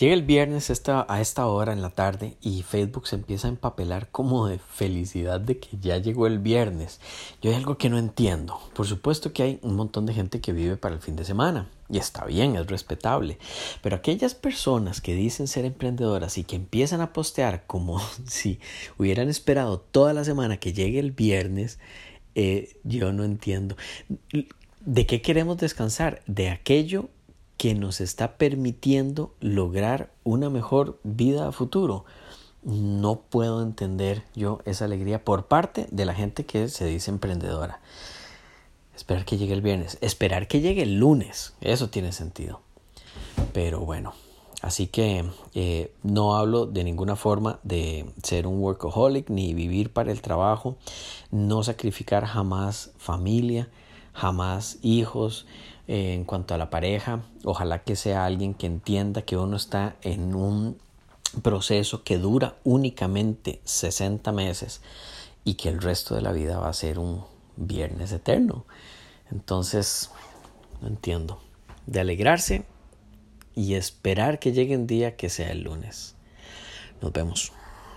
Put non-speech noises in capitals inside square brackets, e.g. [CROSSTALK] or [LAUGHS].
Llega el viernes esta, a esta hora en la tarde y Facebook se empieza a empapelar como de felicidad de que ya llegó el viernes. Yo hay algo que no entiendo. Por supuesto que hay un montón de gente que vive para el fin de semana y está bien, es respetable. Pero aquellas personas que dicen ser emprendedoras y que empiezan a postear como [LAUGHS] si hubieran esperado toda la semana que llegue el viernes, eh, yo no entiendo. ¿De qué queremos descansar? De aquello que nos está permitiendo lograr una mejor vida a futuro. No puedo entender yo esa alegría por parte de la gente que se dice emprendedora. Esperar que llegue el viernes, esperar que llegue el lunes, eso tiene sentido. Pero bueno, así que eh, no hablo de ninguna forma de ser un workaholic ni vivir para el trabajo, no sacrificar jamás familia, jamás hijos, eh, en cuanto a la pareja, ojalá que sea alguien que entienda que uno está en un proceso que dura únicamente 60 meses y que el resto de la vida va a ser un viernes eterno. Entonces, no entiendo. De alegrarse y esperar que llegue un día que sea el lunes. Nos vemos.